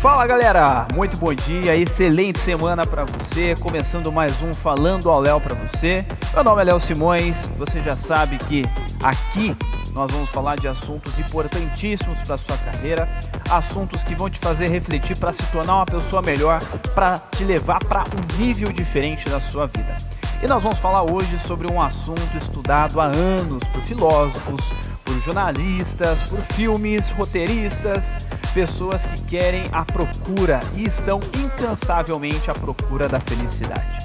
Fala galera, muito bom dia, excelente semana para você. Começando mais um Falando ao Léo para você. Meu nome é Léo Simões, você já sabe que aqui nós vamos falar de assuntos importantíssimos para sua carreira, assuntos que vão te fazer refletir para se tornar uma pessoa melhor, para te levar para um nível diferente da sua vida. E nós vamos falar hoje sobre um assunto estudado há anos por filósofos, por jornalistas, por filmes, roteiristas, pessoas que querem a procura e estão incansavelmente à procura da felicidade.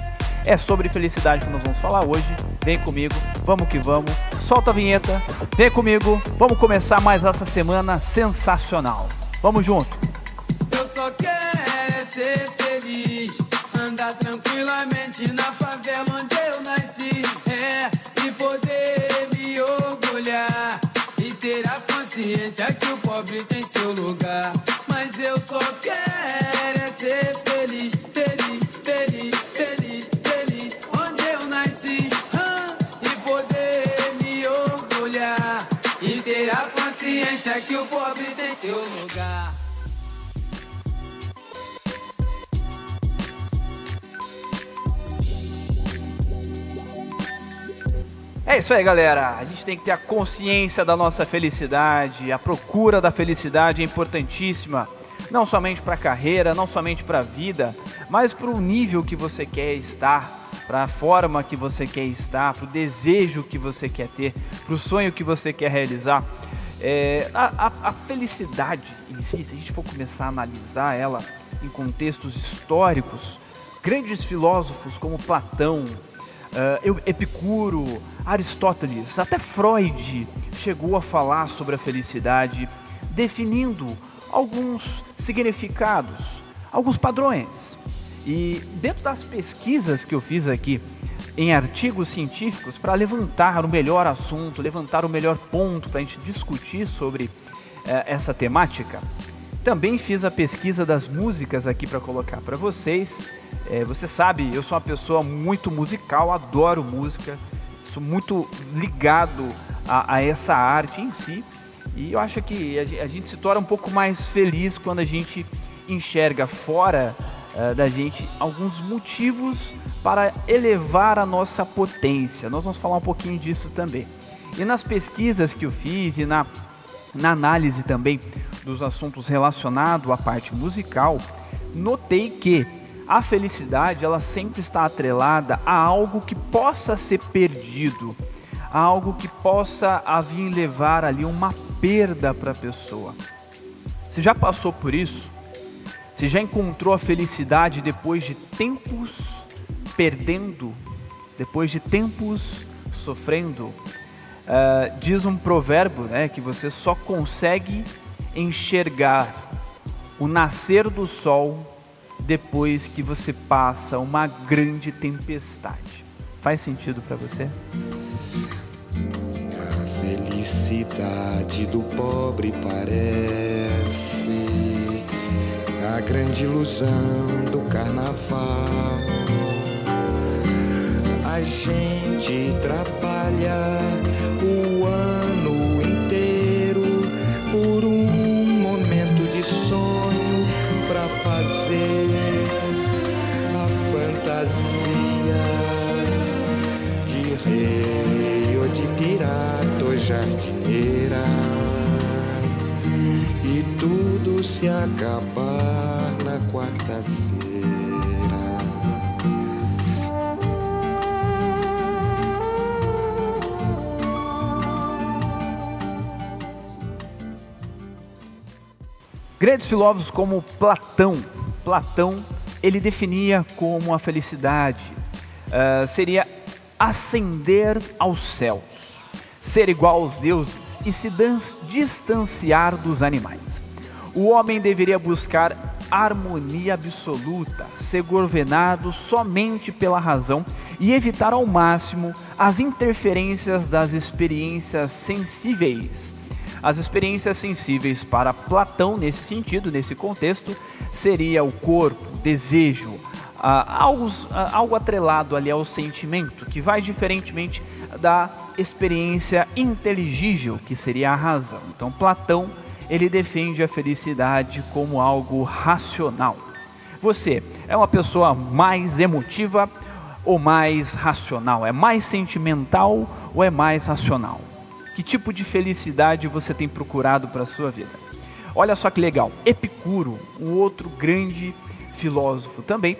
É sobre felicidade que nós vamos falar hoje. Vem comigo, vamos que vamos. Solta a vinheta, vem comigo, vamos começar mais essa semana sensacional. Vamos junto. Eu só quero ser feliz, andar tranquilamente na favela onde eu nasci, é, e poder me orgulhar e ter a consciência que o pobre lugar. Mas eu só quero é ser feliz, feliz, feliz, feliz, feliz, onde eu nasci, e poder me orgulhar e ter a consciência que o pobre tem seu lugar. É isso aí, galera. A gente tem que ter a consciência da nossa felicidade. A procura da felicidade é importantíssima, não somente para a carreira, não somente para a vida, mas para o nível que você quer estar, para a forma que você quer estar, para o desejo que você quer ter, para o sonho que você quer realizar. É, a, a, a felicidade em si, se a gente for começar a analisar ela em contextos históricos, grandes filósofos como Platão, Uh, Epicuro, Aristóteles, até Freud chegou a falar sobre a felicidade, definindo alguns significados, alguns padrões. E dentro das pesquisas que eu fiz aqui em artigos científicos para levantar o melhor assunto, levantar o melhor ponto para a gente discutir sobre uh, essa temática, também fiz a pesquisa das músicas aqui para colocar para vocês. É, você sabe, eu sou uma pessoa muito musical, adoro música, sou muito ligado a, a essa arte em si. E eu acho que a, a, gente se torna um pouco mais feliz quando a gente enxerga fora uh, da gente alguns motivos para elevar a nossa potência. Nós vamos falar um pouquinho disso também. E nas pesquisas que eu fiz e na, na análise também dos assuntos relacionados à parte musical, notei que a felicidade ela sempre está atrelada a algo que possa ser perdido, a algo que possa vir levar ali uma perda para a pessoa. Você já passou por isso? Você já encontrou a felicidade depois de tempos perdendo, depois de tempos sofrendo? Uh, diz um provérbio né, que você só consegue enxergar o nascer do sol depois que você passa uma grande tempestade. Faz sentido para você? A felicidade do pobre parece a grande ilusão do carnaval. A gente trabalha o ano inteiro por um jardineira e tudo se acabar na quarta-feira. Grandes filósofos como Platão, Platão ele definia como a felicidade uh, seria ascender aos céus, ser igual aos deuses e se distanciar dos animais. O homem deveria buscar harmonia absoluta, ser governado somente pela razão e evitar ao máximo as interferências das experiências sensíveis as experiências sensíveis para Platão, nesse sentido, nesse contexto, seria o corpo, desejo, uh, algo, uh, algo atrelado ali ao sentimento, que vai diferentemente da experiência inteligível, que seria a razão. Então, Platão ele defende a felicidade como algo racional. Você é uma pessoa mais emotiva ou mais racional? É mais sentimental ou é mais racional? Que tipo de felicidade você tem procurado para a sua vida? Olha só que legal, Epicuro, um outro grande filósofo também,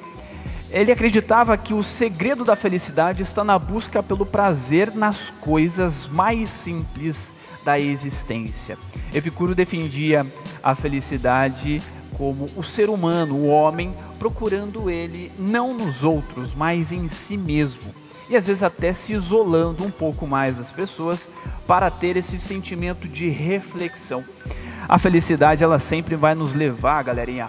ele acreditava que o segredo da felicidade está na busca pelo prazer nas coisas mais simples da existência. Epicuro defendia a felicidade como o ser humano, o homem, procurando ele não nos outros, mas em si mesmo. E às vezes até se isolando um pouco mais das pessoas para ter esse sentimento de reflexão. A felicidade ela sempre vai nos levar, galerinha,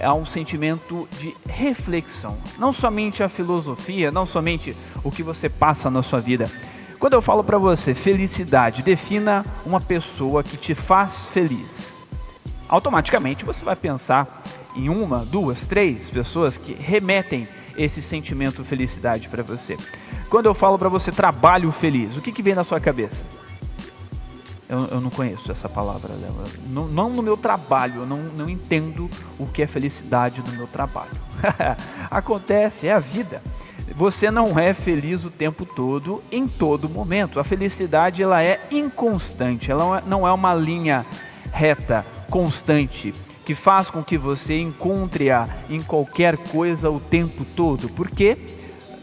a um sentimento de reflexão. Não somente a filosofia, não somente o que você passa na sua vida. Quando eu falo para você felicidade, defina uma pessoa que te faz feliz. Automaticamente você vai pensar em uma, duas, três pessoas que remetem esse sentimento de felicidade para você. Quando eu falo para você trabalho feliz, o que, que vem na sua cabeça? Eu, eu não conheço essa palavra, Léo. Não, não, no meu trabalho, eu não, não entendo o que é felicidade no meu trabalho. Acontece, é a vida. Você não é feliz o tempo todo, em todo momento. A felicidade ela é inconstante, ela não é uma linha reta, constante, que faz com que você encontre-a em qualquer coisa o tempo todo. Porque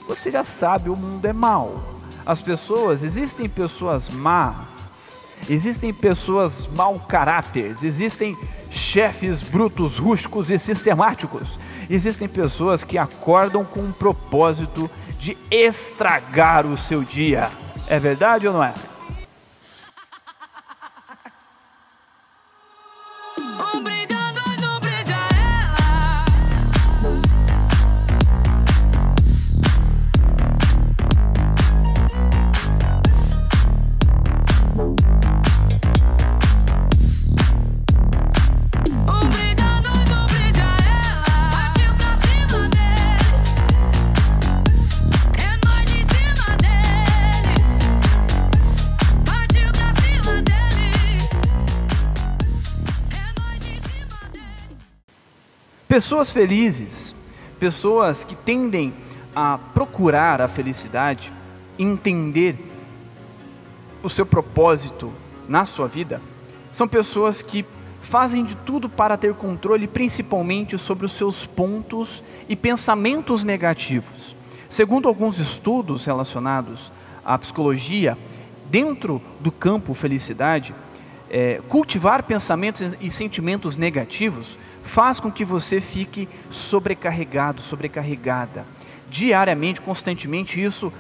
você já sabe, o mundo é mau. As pessoas, existem pessoas más, Existem pessoas mau caráteres, existem chefes brutos, rústicos e sistemáticos. Existem pessoas que acordam com um propósito de estragar o seu dia. É verdade ou não é? Pessoas felizes, pessoas que tendem a procurar a felicidade, entender o seu propósito na sua vida, são pessoas que fazem de tudo para ter controle, principalmente sobre os seus pontos e pensamentos negativos. Segundo alguns estudos relacionados à psicologia, dentro do campo felicidade, é, cultivar pensamentos e sentimentos negativos faz com que você fique sobrecarregado, sobrecarregada. Diariamente, constantemente, isso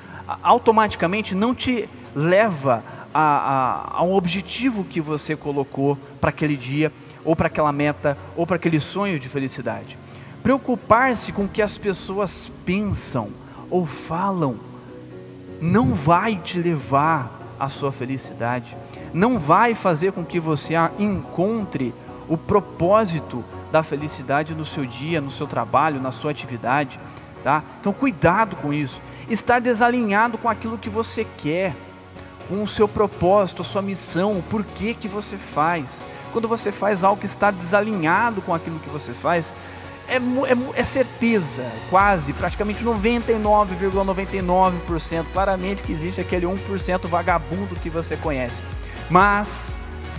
automaticamente não te leva a, a, a um objetivo que você colocou para aquele dia, ou para aquela meta, ou para aquele sonho de felicidade. Preocupar-se com o que as pessoas pensam ou falam não vai te levar à sua felicidade, não vai fazer com que você encontre o propósito da felicidade no seu dia, no seu trabalho, na sua atividade, tá? Então cuidado com isso. Estar desalinhado com aquilo que você quer, com o seu propósito, a sua missão, o porquê que você faz. Quando você faz algo que está desalinhado com aquilo que você faz, é, é, é certeza, quase, praticamente 99,99%, ,99%, claramente que existe aquele 1% vagabundo que você conhece. Mas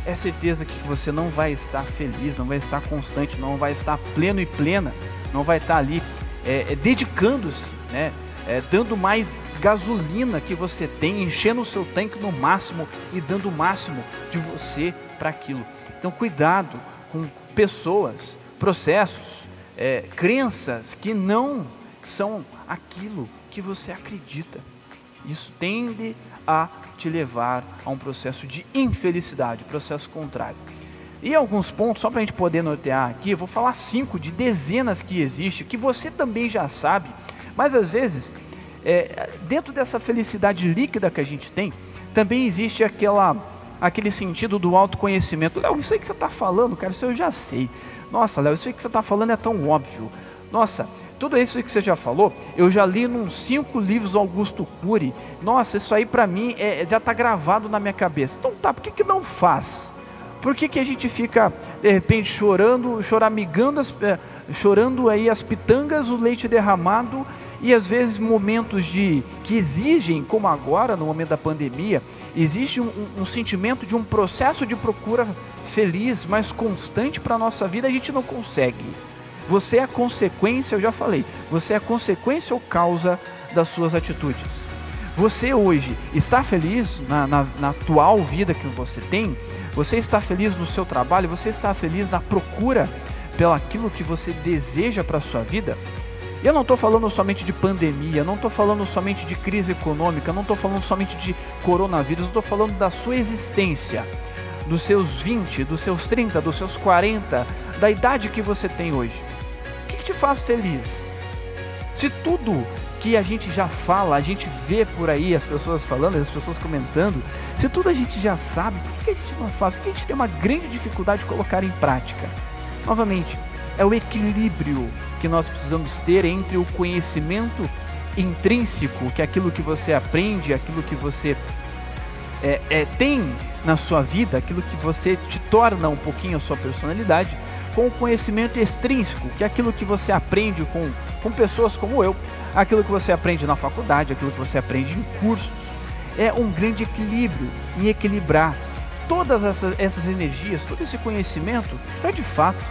é certeza que você não vai estar feliz, não vai estar constante, não vai estar pleno e plena, não vai estar ali é, é, dedicando-se, né, é, dando mais gasolina que você tem, enchendo o seu tanque no máximo e dando o máximo de você para aquilo. Então, cuidado com pessoas, processos, é, crenças que não são aquilo que você acredita. Isso tende a te levar a um processo de infelicidade, processo contrário. E alguns pontos, só para a gente poder nortear aqui, eu vou falar cinco de dezenas que existe, que você também já sabe, mas às vezes, é, dentro dessa felicidade líquida que a gente tem, também existe aquela, aquele sentido do autoconhecimento. Léo, isso aí que você está falando, cara, isso eu já sei. Nossa, Léo, isso aí que você está falando é tão óbvio. Nossa, tudo isso que você já falou, eu já li nos cinco livros do Augusto Cury. Nossa, isso aí para mim é, já está gravado na minha cabeça. Então tá, por que, que não faz Por que, que a gente fica, de repente, chorando, choramingando, as, eh, chorando aí as pitangas, o leite derramado e às vezes momentos de que exigem, como agora, no momento da pandemia, existe um, um, um sentimento de um processo de procura feliz, mais constante para a nossa vida, a gente não consegue. Você é a consequência, eu já falei, você é a consequência ou causa das suas atitudes. Você hoje está feliz na, na, na atual vida que você tem? Você está feliz no seu trabalho? Você está feliz na procura pelo aquilo que você deseja para a sua vida? E eu não estou falando somente de pandemia, não estou falando somente de crise econômica, não estou falando somente de coronavírus, estou falando da sua existência, dos seus 20, dos seus 30, dos seus 40, da idade que você tem hoje. Te faz feliz? Se tudo que a gente já fala, a gente vê por aí as pessoas falando, as pessoas comentando, se tudo a gente já sabe, por que a gente não faz? Por que a gente tem uma grande dificuldade de colocar em prática? Novamente, é o equilíbrio que nós precisamos ter entre o conhecimento intrínseco, que é aquilo que você aprende, aquilo que você é, é, tem na sua vida, aquilo que você te torna um pouquinho a sua personalidade, com o conhecimento extrínseco, que é aquilo que você aprende com, com pessoas como eu, aquilo que você aprende na faculdade, aquilo que você aprende em cursos. É um grande equilíbrio em equilibrar todas essas, essas energias, todo esse conhecimento, para de fato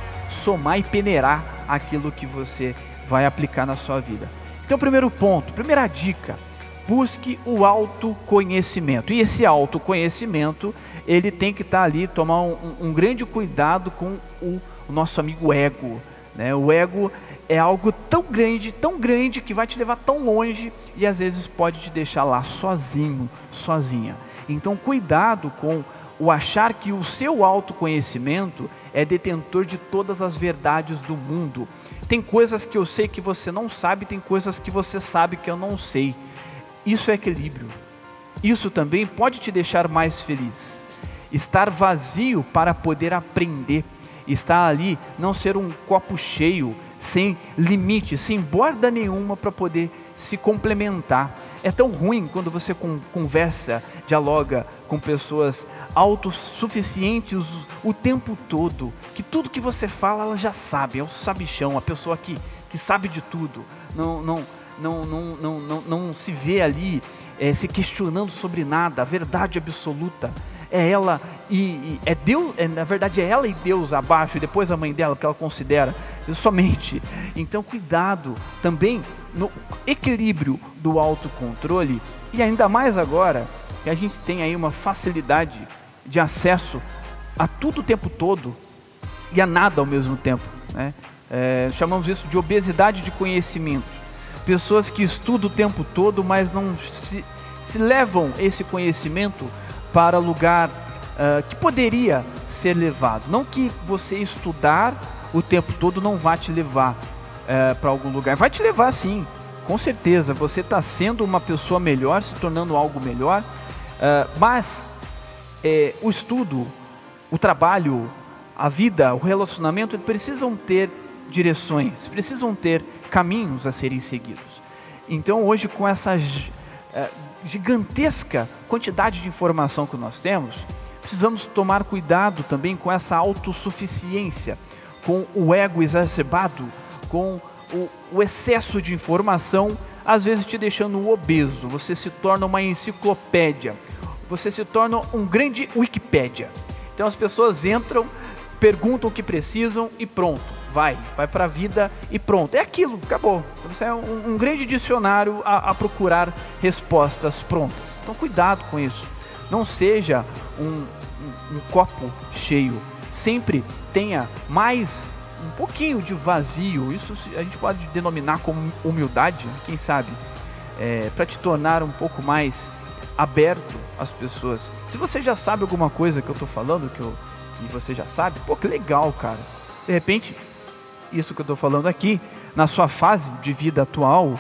somar e peneirar aquilo que você vai aplicar na sua vida. Então, primeiro ponto, primeira dica, busque o autoconhecimento. E esse autoconhecimento, ele tem que estar tá ali, tomar um, um, grande cuidado com o, o nosso amigo ego. Né? O ego é algo tão grande, tão grande que vai te levar tão longe e às vezes pode te deixar lá sozinho, sozinha. Então, cuidado com o achar que o seu autoconhecimento é detentor de todas as verdades do mundo. Tem coisas que eu sei que você não sabe, tem coisas que você sabe que eu não sei. Isso é equilíbrio. Isso também pode te deixar mais feliz. Estar vazio para poder aprender. Estar ali, não ser um copo cheio, sem limite, sem borda nenhuma para poder se complementar. É tão ruim quando você conversa, dialoga com pessoas autossuficientes o tempo todo, que tudo que você fala ela já sabe, é o sabichão, a pessoa que, que sabe de tudo, não, não, não, não, não, não, não se vê ali é, se questionando sobre nada, a verdade absoluta é ela e, e é Deus, é, na verdade é ela e Deus abaixo e depois a mãe dela que ela considera somente. Então cuidado também no equilíbrio do autocontrole e ainda mais agora que a gente tem aí uma facilidade de acesso a tudo o tempo todo e a nada ao mesmo tempo. Né? É, chamamos isso de obesidade de conhecimento. Pessoas que estudam o tempo todo, mas não se, se levam esse conhecimento para lugar uh, que poderia ser levado. Não que você estudar o tempo todo não vá te levar uh, para algum lugar. Vai te levar sim, com certeza. Você está sendo uma pessoa melhor, se tornando algo melhor. Uh, mas eh, o estudo, o trabalho, a vida, o relacionamento precisam ter direções, precisam ter caminhos a serem seguidos. Então hoje com essas gigantesca quantidade de informação que nós temos, precisamos tomar cuidado também com essa autossuficiência, com o ego exacerbado, com o excesso de informação, às vezes te deixando obeso. Você se torna uma enciclopédia, você se torna um grande Wikipédia. Então as pessoas entram, perguntam o que precisam e pronto vai, vai para a vida e pronto. É aquilo, acabou. Você é um, um grande dicionário a, a, procurar respostas prontas. Então cuidado com isso. Não seja um, um, um copo cheio. Sempre tenha mais um pouquinho de vazio. Isso a gente pode denominar como humildade, quem sabe, é, para te tornar um pouco mais aberto às pessoas. Se você já sabe alguma coisa que eu estou falando, que, eu, que você já sabe, pô, que legal, cara. De repente, isso que eu estou falando aqui, na sua fase de vida atual,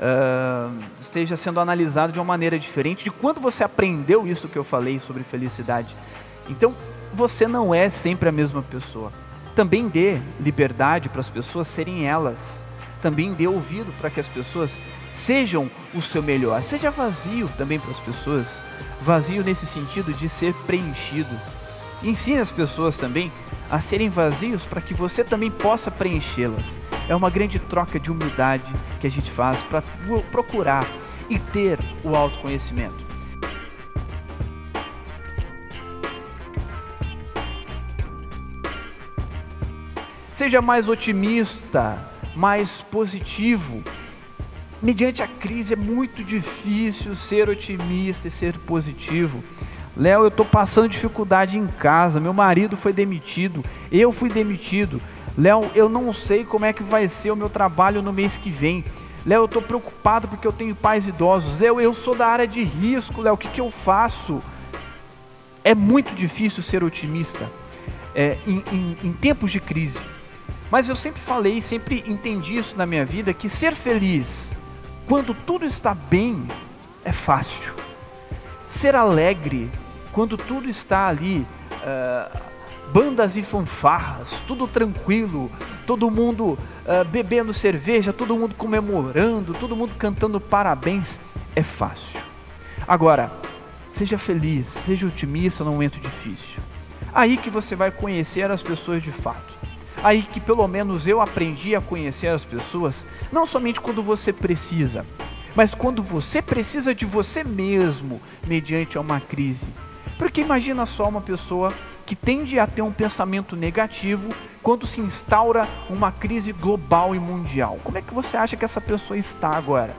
uh, esteja sendo analisado de uma maneira diferente de quando você aprendeu isso que eu falei sobre felicidade. Então, você não é sempre a mesma pessoa. Também dê liberdade para as pessoas serem elas. Também dê ouvido para que as pessoas sejam o seu melhor. Seja vazio também para as pessoas. Vazio nesse sentido de ser preenchido. Ensine as pessoas também a serem vazios para que você também possa preenchê-las. É uma grande troca de humildade que a gente faz para procurar e ter o autoconhecimento. Seja mais otimista, mais positivo. Mediante a crise é muito difícil ser otimista e ser positivo. Léo, eu estou passando dificuldade em casa, meu marido foi demitido, eu fui demitido. Léo, eu não sei como é que vai ser o meu trabalho no mês que vem. Léo, eu estou preocupado porque eu tenho pais idosos. Léo, eu sou da área de risco, Léo, o que, que eu faço? É muito difícil ser otimista é, em, em, em tempos de crise. Mas eu sempre falei, sempre entendi isso na minha vida, que ser feliz quando tudo está bem é fácil. Ser alegre quando tudo está ali, uh, bandas e fanfarras, tudo tranquilo, todo mundo uh, bebendo cerveja, todo mundo comemorando, todo mundo cantando parabéns, é fácil. Agora, seja feliz, seja otimista no momento difícil. Aí que você vai conhecer as pessoas de fato aí que pelo menos eu aprendi a conhecer as pessoas, não somente quando você precisa, mas quando você precisa de você mesmo mediante uma crise. Porque imagina só uma pessoa que tende a ter um pensamento negativo quando se instaura uma crise global e mundial. Como é que você acha que essa pessoa está agora?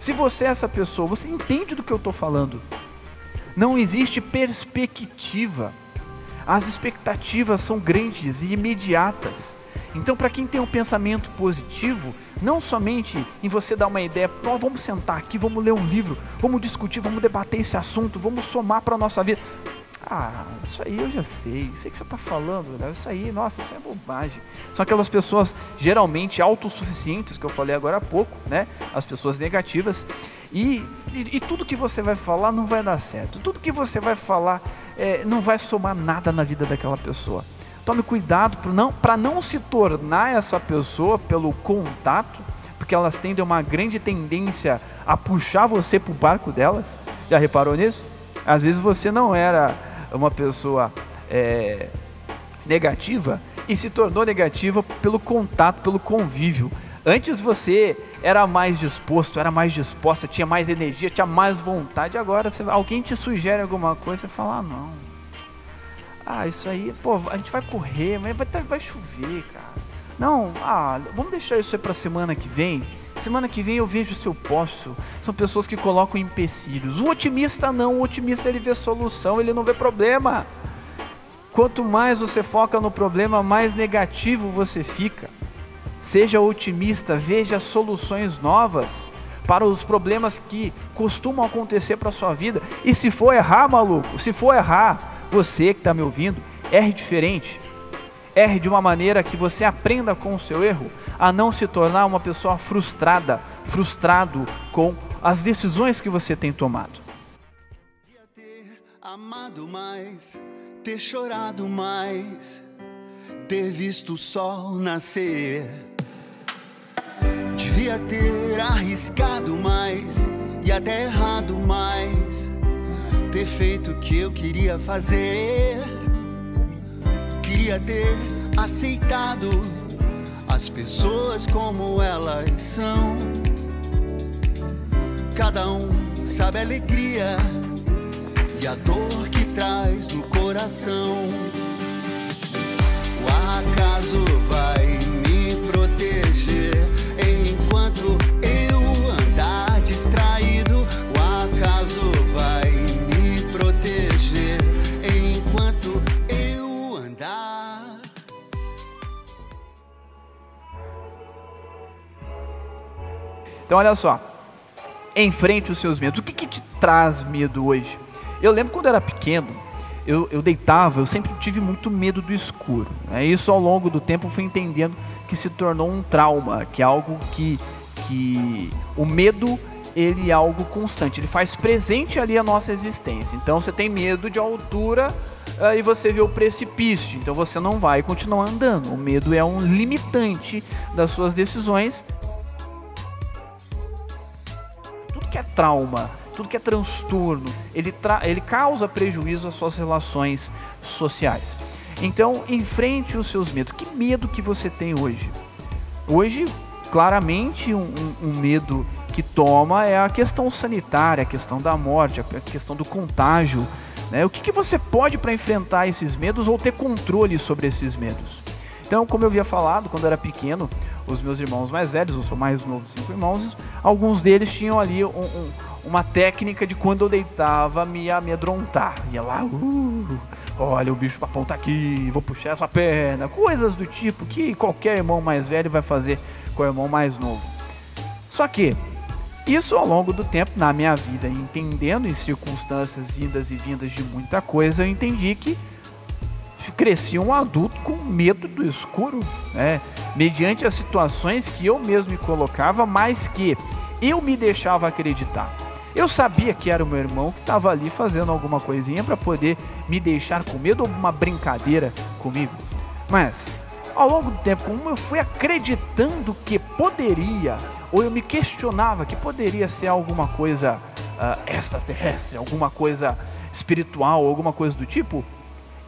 Se você é essa pessoa, você entende do que eu estou falando. Não existe perspectiva as expectativas são grandes e imediatas. Então, para quem tem um pensamento positivo, não somente em você dar uma ideia, oh, vamos sentar aqui, vamos ler um livro, vamos discutir, vamos debater esse assunto, vamos somar para a nossa vida. Ah, isso aí eu já sei, sei que você está falando, né? isso aí, nossa, isso é bobagem. São aquelas pessoas geralmente autossuficientes, que eu falei agora há pouco, né? As pessoas negativas. E, e, e tudo que você vai falar não vai dar certo. Tudo que você vai falar é, não vai somar nada na vida daquela pessoa. Tome cuidado para não, não se tornar essa pessoa pelo contato, porque elas tendem uma grande tendência a puxar você para o barco delas. Já reparou nisso? Às vezes você não era uma pessoa é, negativa e se tornou negativa pelo contato, pelo convívio. Antes você era mais disposto, era mais disposta, tinha mais energia, tinha mais vontade. Agora você, alguém te sugere alguma coisa, você fala, ah, não. Ah, isso aí, pô, a gente vai correr, mas vai, vai chover, cara. Não, ah, vamos deixar isso aí pra semana que vem. Semana que vem eu vejo se eu posso. São pessoas que colocam empecilhos. O otimista não, o otimista ele vê solução, ele não vê problema. Quanto mais você foca no problema, mais negativo você fica. Seja otimista, veja soluções novas para os problemas que costumam acontecer para sua vida. E se for errar, maluco, se for errar, você que está me ouvindo, erre diferente. Erre de uma maneira que você aprenda com o seu erro a não se tornar uma pessoa frustrada, frustrado com as decisões que você tem tomado. Ter amado mais, ter chorado mais, ter visto o sol nascer. Devia ter arriscado mais e até errado mais, ter feito o que eu queria fazer. Queria ter aceitado as pessoas como elas são. Cada um sabe a alegria e a dor que traz no coração. O acaso Então, olha só. Enfrente os seus medos. O que, que te traz medo hoje? Eu lembro quando eu era pequeno, eu, eu deitava, eu sempre tive muito medo do escuro. Né? Isso ao longo do tempo fui entendendo que se tornou um trauma, que é algo que, que o medo ele é algo constante, ele faz presente ali a nossa existência. Então você tem medo de altura uh, e você vê o precipício, então você não vai continuar andando. O medo é um limitante das suas decisões. Tudo que é trauma tudo que é transtorno, ele, ele causa prejuízo às suas relações sociais. Então, enfrente os seus medos. Que medo que você tem hoje? Hoje, claramente, um, um, um medo que toma é a questão sanitária, a questão da morte, a questão do contágio. Né? O que, que você pode para enfrentar esses medos ou ter controle sobre esses medos? Então, como eu havia falado, quando era pequeno, os meus irmãos mais velhos, eu sou mais novo, cinco irmãos, alguns deles tinham ali um, um, uma técnica de quando eu deitava me amedrontar. Ia lá, uh, olha o bicho papão tá aqui, vou puxar essa perna, coisas do tipo que qualquer irmão mais velho vai fazer com o irmão mais novo. Só que isso ao longo do tempo na minha vida, entendendo em circunstâncias indas e vindas de muita coisa, eu entendi que cresci um adulto com medo do escuro, né? mediante as situações que eu mesmo me colocava, mas que eu me deixava acreditar. Eu sabia que era o meu irmão que estava ali fazendo alguma coisinha para poder me deixar com medo ou uma brincadeira comigo. Mas, ao longo do tempo, como eu fui acreditando que poderia, ou eu me questionava que poderia ser alguma coisa uh, extraterrestre, alguma coisa espiritual, alguma coisa do tipo,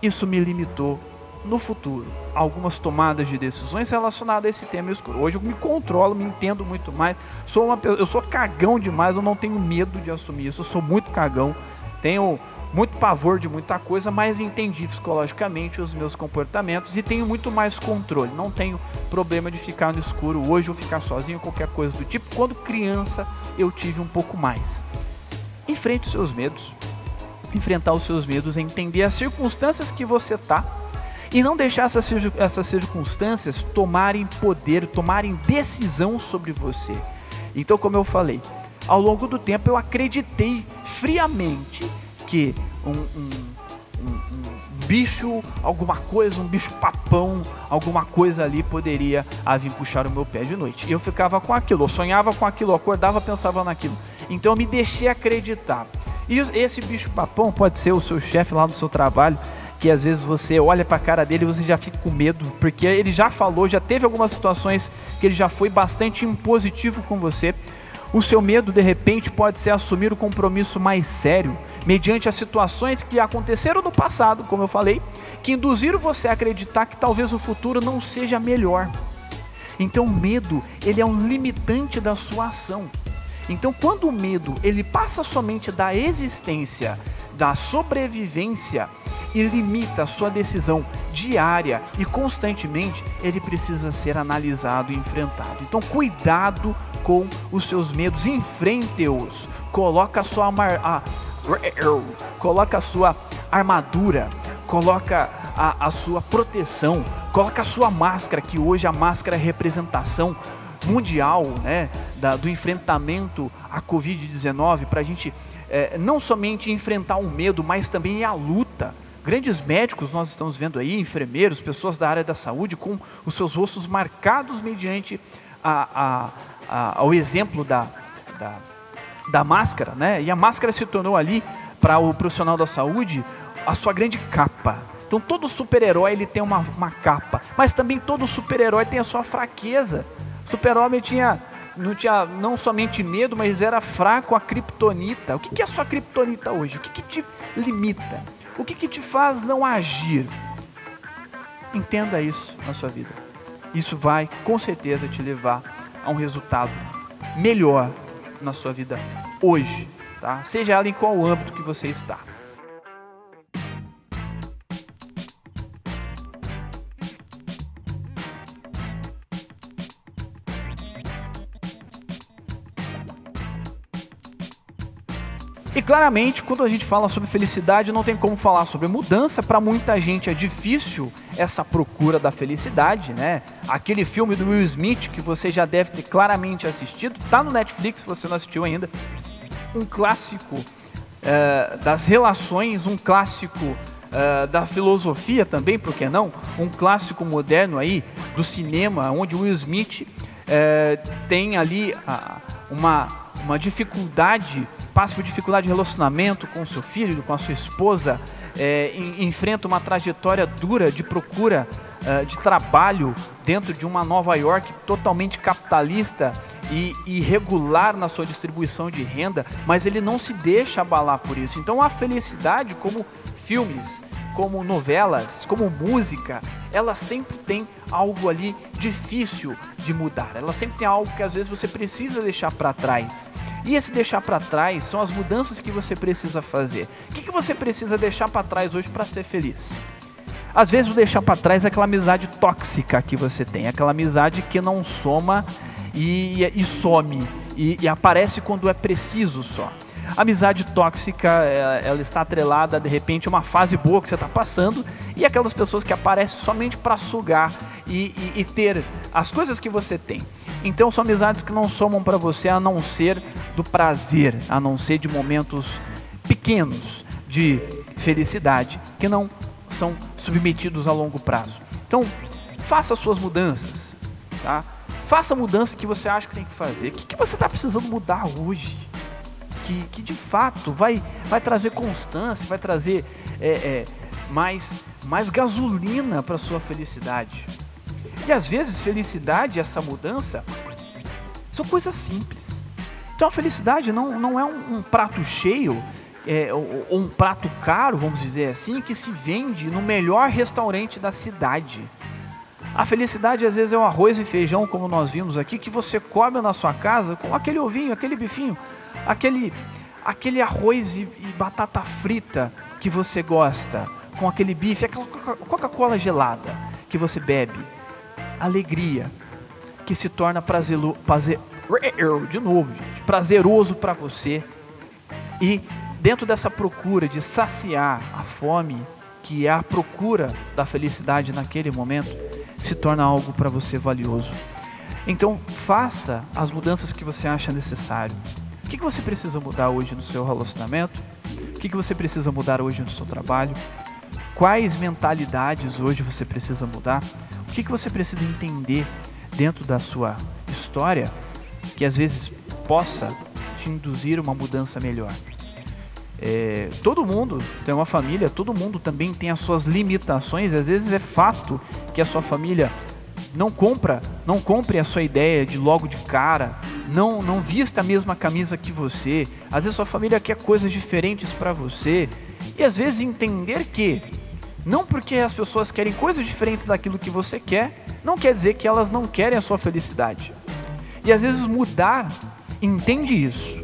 isso me limitou no futuro. Algumas tomadas de decisões relacionadas a esse tema escuro. Hoje eu me controlo, me entendo muito mais. Sou uma, eu sou cagão demais, eu não tenho medo de assumir isso. Eu sou muito cagão. Tenho muito pavor de muita coisa, mas entendi psicologicamente os meus comportamentos e tenho muito mais controle. Não tenho problema de ficar no escuro hoje ou ficar sozinho, qualquer coisa do tipo. Quando criança eu tive um pouco mais. Enfrente os seus medos. Enfrentar os seus medos é entender as circunstâncias que você está e não deixar essas, essas circunstâncias tomarem poder, tomarem decisão sobre você. Então, como eu falei, ao longo do tempo eu acreditei friamente que um, um, um, um bicho, alguma coisa, um bicho papão, alguma coisa ali poderia vir puxar o meu pé de noite. E eu ficava com aquilo, eu sonhava com aquilo, eu acordava, pensava naquilo. Então eu me deixei acreditar. E esse bicho papão pode ser o seu chefe lá no seu trabalho, que às vezes você olha para a cara dele e você já fica com medo, porque ele já falou, já teve algumas situações que ele já foi bastante impositivo com você. O seu medo de repente pode ser assumir o um compromisso mais sério, mediante as situações que aconteceram no passado, como eu falei, que induziram você a acreditar que talvez o futuro não seja melhor. Então o medo, ele é um limitante da sua ação. Então quando o medo, ele passa somente da existência, da sobrevivência, e limita a sua decisão diária e constantemente, ele precisa ser analisado e enfrentado. Então, cuidado com os seus medos, enfrente-os. Coloca a sua a, coloca a sua armadura, coloca a, a sua proteção, coloca a sua máscara, que hoje a máscara é representação mundial, né, da, do enfrentamento à Covid-19, para a gente é, não somente enfrentar o medo, mas também a luta Grandes médicos nós estamos vendo aí, enfermeiros, pessoas da área da saúde com os seus rostos marcados mediante a, a, a, ao exemplo da, da, da máscara, né? E a máscara se tornou ali para o profissional da saúde a sua grande capa. Então todo super-herói ele tem uma, uma capa, mas também todo super-herói tem a sua fraqueza. Super-homem tinha não tinha não somente medo, mas era fraco a kriptonita. O que, que é a sua kriptonita hoje? O que, que te limita? O que, que te faz não agir? Entenda isso na sua vida. Isso vai com certeza te levar a um resultado melhor na sua vida hoje, tá? Seja ela em qual âmbito que você está. Claramente, quando a gente fala sobre felicidade, não tem como falar sobre mudança. Para muita gente é difícil essa procura da felicidade, né? Aquele filme do Will Smith que você já deve ter claramente assistido, tá no Netflix se você não assistiu ainda. Um clássico é, das relações, um clássico é, da filosofia também, por que não? Um clássico moderno aí do cinema, onde Will Smith é, tem ali uma, uma dificuldade passa por dificuldade de relacionamento com seu filho, com a sua esposa, é, en- enfrenta uma trajetória dura de procura eh, de trabalho dentro de uma Nova York totalmente capitalista e irregular na sua distribuição de renda, mas ele não se deixa abalar por isso. Então a felicidade, como filmes, como novelas, como música, ela sempre tem algo ali difícil de mudar. Ela sempre tem algo que às vezes você precisa deixar para trás. E esse deixar para trás são as mudanças que você precisa fazer. O que, que você precisa deixar para trás hoje para ser feliz? Às vezes o deixar para trás é aquela amizade tóxica que você tem, aquela amizade que não soma e, e some e, e aparece quando é preciso só. Amizade tóxica, ela, ela está atrelada de repente a uma fase boa que você está passando e aquelas pessoas que aparecem somente para sugar e, e- e ter as coisas que você tem. Então são amizades que não somam para você a não ser do prazer, a não ser de momentos pequenos de felicidade que não são submetidos a longo prazo. Então, faça suas mudanças, tá? Faça a mudança que você acha que tem que fazer. O que, que você está precisando mudar hoje? Que, que de fato vai, vai trazer constância, vai trazer é, é, mais, mais gasolina para sua felicidade. E às vezes felicidade, essa mudança, são coisas simples. Então a felicidade não, não é um, um prato cheio é, ou, ou um prato caro, vamos dizer assim, que se vende no melhor restaurante da cidade. A felicidade às vezes é o arroz e feijão, como nós vimos aqui, que você come na sua casa com aquele ovinho, aquele bifinho, aquele, aquele arroz e, e batata frita que você gosta, com aquele bife, aquela Coca- Coca-Cola gelada que você bebe. Alegria que se torna prazelo, prazer, de novo, gente, prazeroso para você. E dentro dessa procura de saciar a fome, que é a procura da felicidade naquele momento, se torna algo para você valioso. Então, faça as mudanças que você acha necessário. O que, que você precisa mudar hoje no seu relacionamento? O que, que você precisa mudar hoje no seu trabalho? Quais mentalidades hoje você precisa mudar? O que, que você precisa entender dentro da sua história que às vezes possa te induzir uma mudança melhor? É, todo mundo tem uma família, todo mundo também tem as suas limitações. Às vezes é fato que a sua família não compra, não compre a sua ideia de logo de cara, não não vista a mesma camisa que você. Às vezes sua família quer coisas diferentes para você e às vezes entender que não porque as pessoas querem coisas diferentes daquilo que você quer, não quer dizer que elas não querem a sua felicidade. E às vezes mudar, entende isso,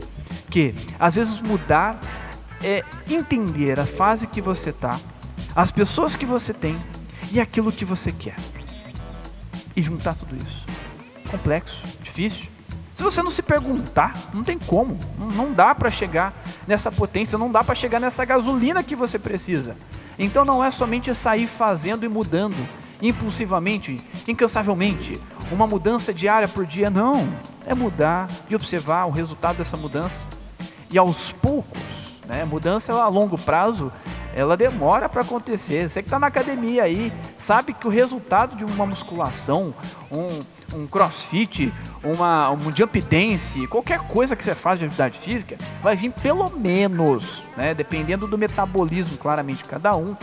que às vezes mudar é entender a fase que você tá, as pessoas que você tem e aquilo que você quer. E juntar tudo isso. Complexo, difícil. Se você não se perguntar, não tem como. Não, não dá para chegar nessa potência, não dá para chegar nessa gasolina que você precisa. Então não é somente sair fazendo e mudando impulsivamente, incansavelmente, uma mudança diária por dia, não. É mudar e observar o resultado dessa mudança. E aos poucos, né, mudança a longo prazo, ela demora para acontecer. Você que está na academia aí, sabe que o resultado de uma musculação, um, um crossfit, uma, um jump dance, qualquer coisa que você faz de atividade física, vai vir pelo menos, né, dependendo do metabolismo, claramente, de cada um,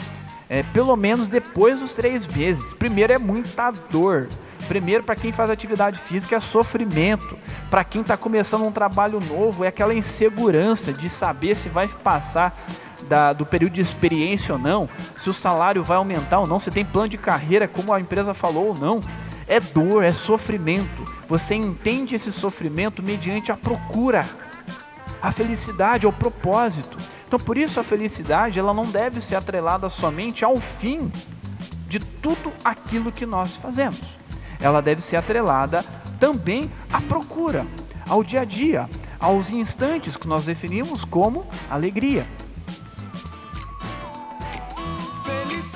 é, pelo menos depois dos três meses. Primeiro é muita dor. Primeiro, para quem faz atividade física, é sofrimento. Para quem está começando um trabalho novo, é aquela insegurança de saber se vai passar da- do período de experiência ou não, se o salário vai aumentar ou não, se tem plano de carreira, como a empresa falou ou não. É dor, é sofrimento. Você entende esse sofrimento mediante a procura a felicidade, ao propósito. Então, por isso a felicidade, ela não deve ser atrelada somente ao fim de tudo aquilo que nós fazemos. Ela deve ser atrelada também à procura, ao dia a dia, aos instantes que nós definimos como alegria.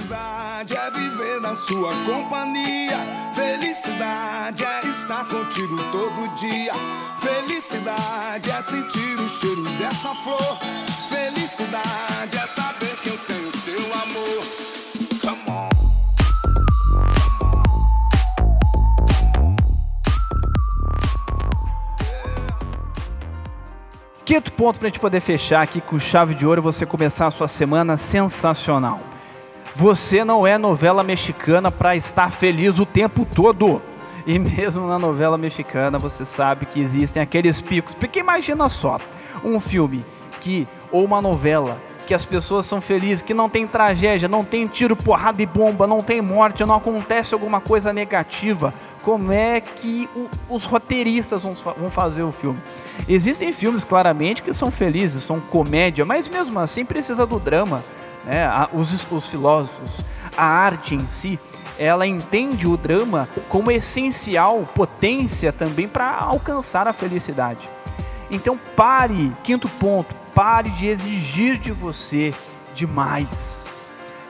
Felicidade é viver na sua companhia. Felicidade é estar contigo todo dia. Felicidade é sentir o cheiro dessa flor. Felicidade é saber que eu tenho seu amor. Quinto ponto para a gente poder fechar aqui com chave de ouro, você começar a sua semana sensacional. Você não é novela mexicana para estar feliz o tempo todo. E mesmo na novela mexicana, você sabe que existem aqueles picos. Porque imagina só, um filme que ou uma novela que as pessoas são felizes, que não tem tragédia, não tem tiro, porrada e bomba, não tem morte, não acontece alguma coisa negativa. Como é que o, os roteiristas vão, vão fazer o filme? Existem filmes claramente que são felizes, são comédia, mas mesmo assim precisa do drama. Né? Os, os filósofos, a arte em si, ela entende o drama como essencial potência também para alcançar a felicidade. Então pare, quinto ponto, pare de exigir de você demais.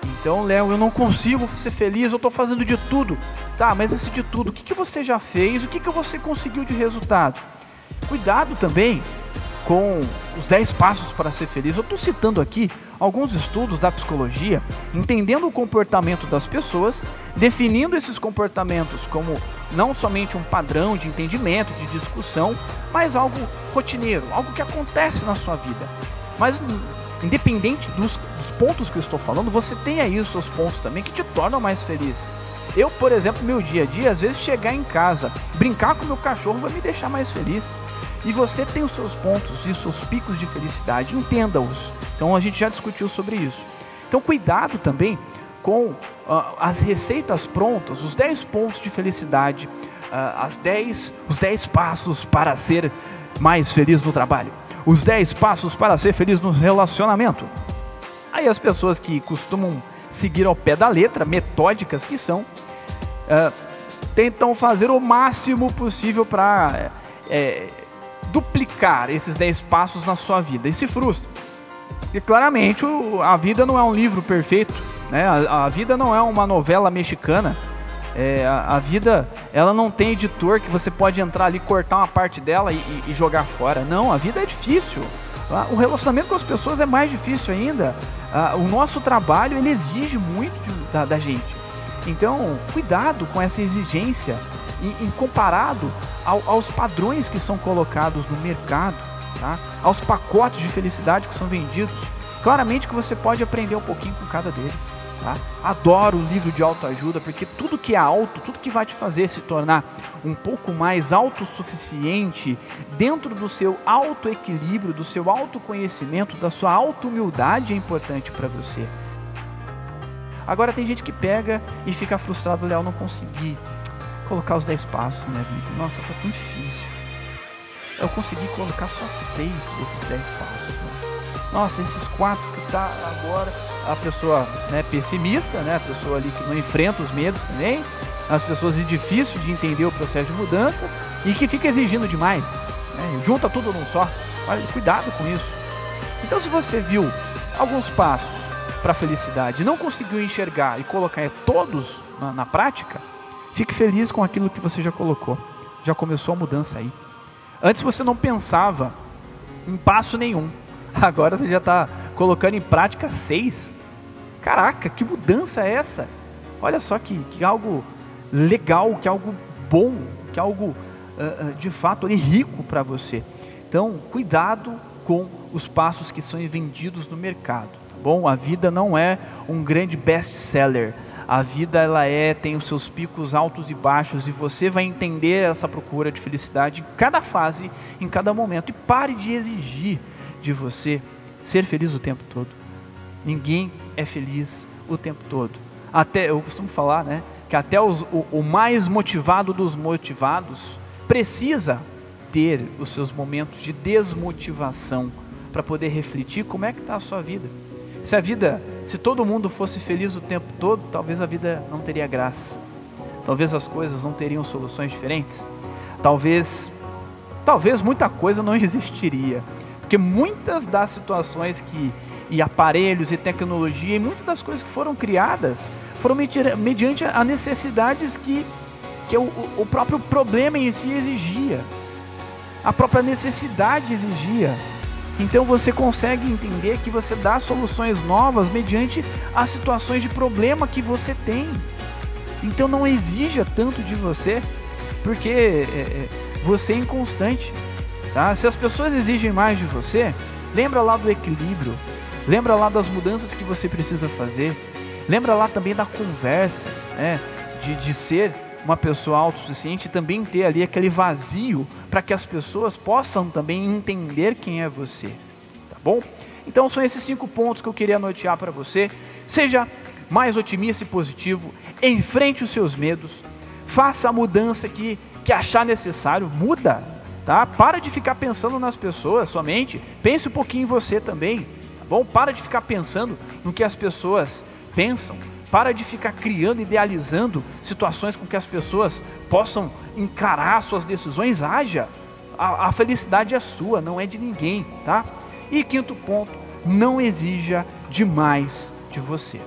Então, Léo, eu não consigo ser feliz, eu estou fazendo de tudo. Tá, mas esse de tudo, o que, que você já fez? O que, que você conseguiu de resultado? Cuidado também com os 10 passos para ser feliz. Eu estou citando aqui alguns estudos da psicologia, entendendo o comportamento das pessoas, definindo esses comportamentos como não somente um padrão de entendimento, de discussão, mas algo rotineiro, algo que acontece na sua vida. Mas independente dos, dos pontos que eu estou falando, você tem aí os seus pontos também que te tornam mais feliz. Eu, por exemplo, meu dia a dia, às vezes chegar em casa, brincar com meu cachorro vai me deixar mais feliz. E você tem os seus pontos e os seus picos de felicidade, entenda-os. Então a gente já discutiu sobre isso. Então cuidado também com uh, as receitas prontas, os 10 pontos de felicidade, uh, as 10, os 10 passos para ser mais feliz no trabalho, os 10 passos para ser feliz no relacionamento. Aí as pessoas que costumam seguir ao pé da letra, metódicas que são, uh, tentam fazer o máximo possível para é, duplicar esses 10 passos na sua vida e se frustra. E claramente a vida não é um livro perfeito, né? A, vida não é uma novela mexicana. É, a, a, vida ela não tem editor que você pode entrar ali, cortar uma parte dela e, e, e jogar fora. Não, a vida é difícil. Tá? O relacionamento com as pessoas é mais difícil ainda. Ah, o nosso trabalho ele exige muito de, da, da, gente. Então, cuidado com essa exigência em, em comparado ao, aos padrões que são colocados no mercado tá? aos pacotes de felicidade que são vendidos. Claramente que você pode aprender um pouquinho com cada deles. Tá? Adoro o livro de autoajuda porque tudo que é alto, tudo que vai te fazer se tornar um pouco mais autossuficiente dentro do seu autoequilíbrio, do seu autoconhecimento, da sua auto-humildade é importante para você. Agora tem gente que pega e fica frustrado, Léo, não consegui colocar os 10 passos na minha vida. Nossa, foi tão difícil eu consegui colocar só seis desses dez passos. Né? Nossa, esses quatro que tá agora, a pessoa né, pessimista, né, a pessoa ali que não enfrenta os medos também, as pessoas difícil de entender o processo de mudança e que fica exigindo demais. Né, junta tudo num só. Olha, cuidado com isso. Então, se você viu alguns passos para a felicidade e não conseguiu enxergar e colocar todos na, na prática, fique feliz com aquilo que você já colocou. Já começou a mudança aí. Antes você não pensava em passo nenhum. Agora você já está colocando em prática seis. Caraca, que mudança é essa? Olha só que, que algo legal, que algo bom, que algo uh, uh, de fato ali, rico para você. Então, cuidado com os passos que são vendidos no mercado. Tá bom? A vida não é um grande best-seller a vida ela é tem os seus picos altos e baixos e você vai entender essa procura de felicidade em cada fase, em cada momento e pare de exigir de você ser feliz o tempo todo. Ninguém é feliz o tempo todo. Até eu costumo falar, né, que até os, o, o mais motivado dos motivados precisa ter os seus momentos de desmotivação para poder refletir como é que está a sua vida. Se a vida, se todo mundo fosse feliz o tempo todo, talvez a vida não teria graça. Talvez as coisas não teriam soluções diferentes. Talvez, talvez muita coisa não existiria, porque muitas das situações que e aparelhos e tecnologia e muitas das coisas que foram criadas foram mediante a necessidades que, que o, o próprio problema em si exigia, a própria necessidade exigia. Então você consegue entender que você dá soluções novas mediante as situações de problema que você tem. Então não exija tanto de você, porque é, é você é inconstante. Tá? Se as pessoas exigem mais de você, lembra lá do equilíbrio, lembra lá das mudanças que você precisa fazer, lembra lá também da conversa, né? de, de ser uma pessoa autossuficiente e também ter ali aquele vazio para que as pessoas possam também entender quem é você, tá bom? Então são esses cinco pontos que eu queria notear para você. Seja mais otimista e positivo, enfrente os seus medos, faça a mudança que, que achar necessário, muda, tá? Para de ficar pensando nas pessoas somente, pense um pouquinho em você também, tá bom? Para de ficar pensando no que as pessoas pensam, para de ficar criando, idealizando situações com que as pessoas possam encarar suas decisões, haja. A, a felicidade é sua, não é de ninguém, tá? E quinto ponto, não exija demais de você.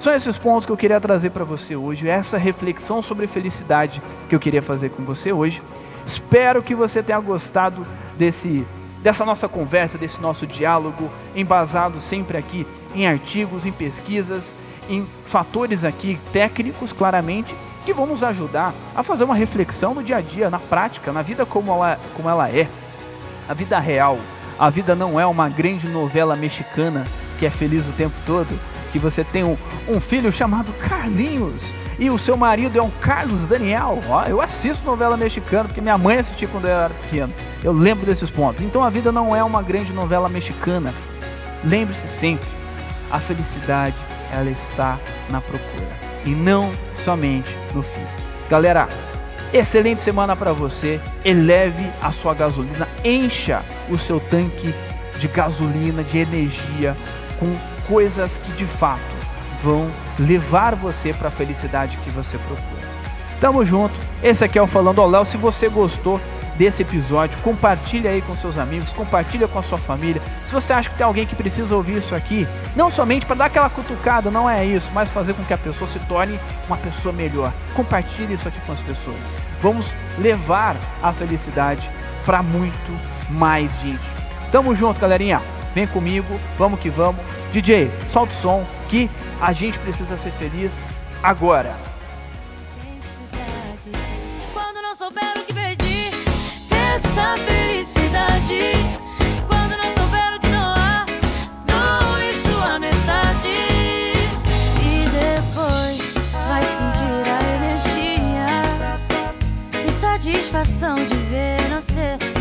São esses pontos que eu queria trazer para você hoje, essa reflexão sobre felicidade que eu queria fazer com você hoje. Espero que você tenha gostado desse dessa nossa conversa, desse nosso diálogo, embasado sempre aqui em artigos, em pesquisas, em fatores aqui técnicos, claramente, que vão nos ajudar a fazer uma reflexão no dia a dia, na prática, na vida como ela, como ela é, a vida real. A vida não é uma grande novela mexicana que é feliz o tempo todo, que você tem um, um filho chamado Carlinhos e o seu marido é um Carlos Daniel. Ó, eu assisto novela mexicana porque minha mãe assistia quando eu era pequeno. Eu lembro desses pontos. Então a vida não é uma grande novela mexicana. Lembre-se sempre, a felicidade ela está na procura e não somente no fim. Galera, Excelente semana para você. Eleve a sua gasolina, encha o seu tanque de gasolina, de energia com coisas que de fato vão levar você para a felicidade que você procura. Tamo junto. Esse aqui é o Falando ao Léo. Se você gostou, desse episódio, compartilha aí com seus amigos, compartilha com a sua família. Se você acha que tem alguém que precisa ouvir isso aqui, não somente para dar aquela cutucada, não é isso, mas fazer com que a pessoa se torne uma pessoa melhor. Compartilhe isso aqui com as pessoas. Vamos levar a felicidade para muito mais gente. Tamo junto, galerinha. Vem comigo, vamos que vamos. DJ, solta o som que a gente precisa ser feliz agora. Essa felicidade. Quando não souber o que doar, doe sua metade. E depois vai sentir a energia e satisfação de ver nascer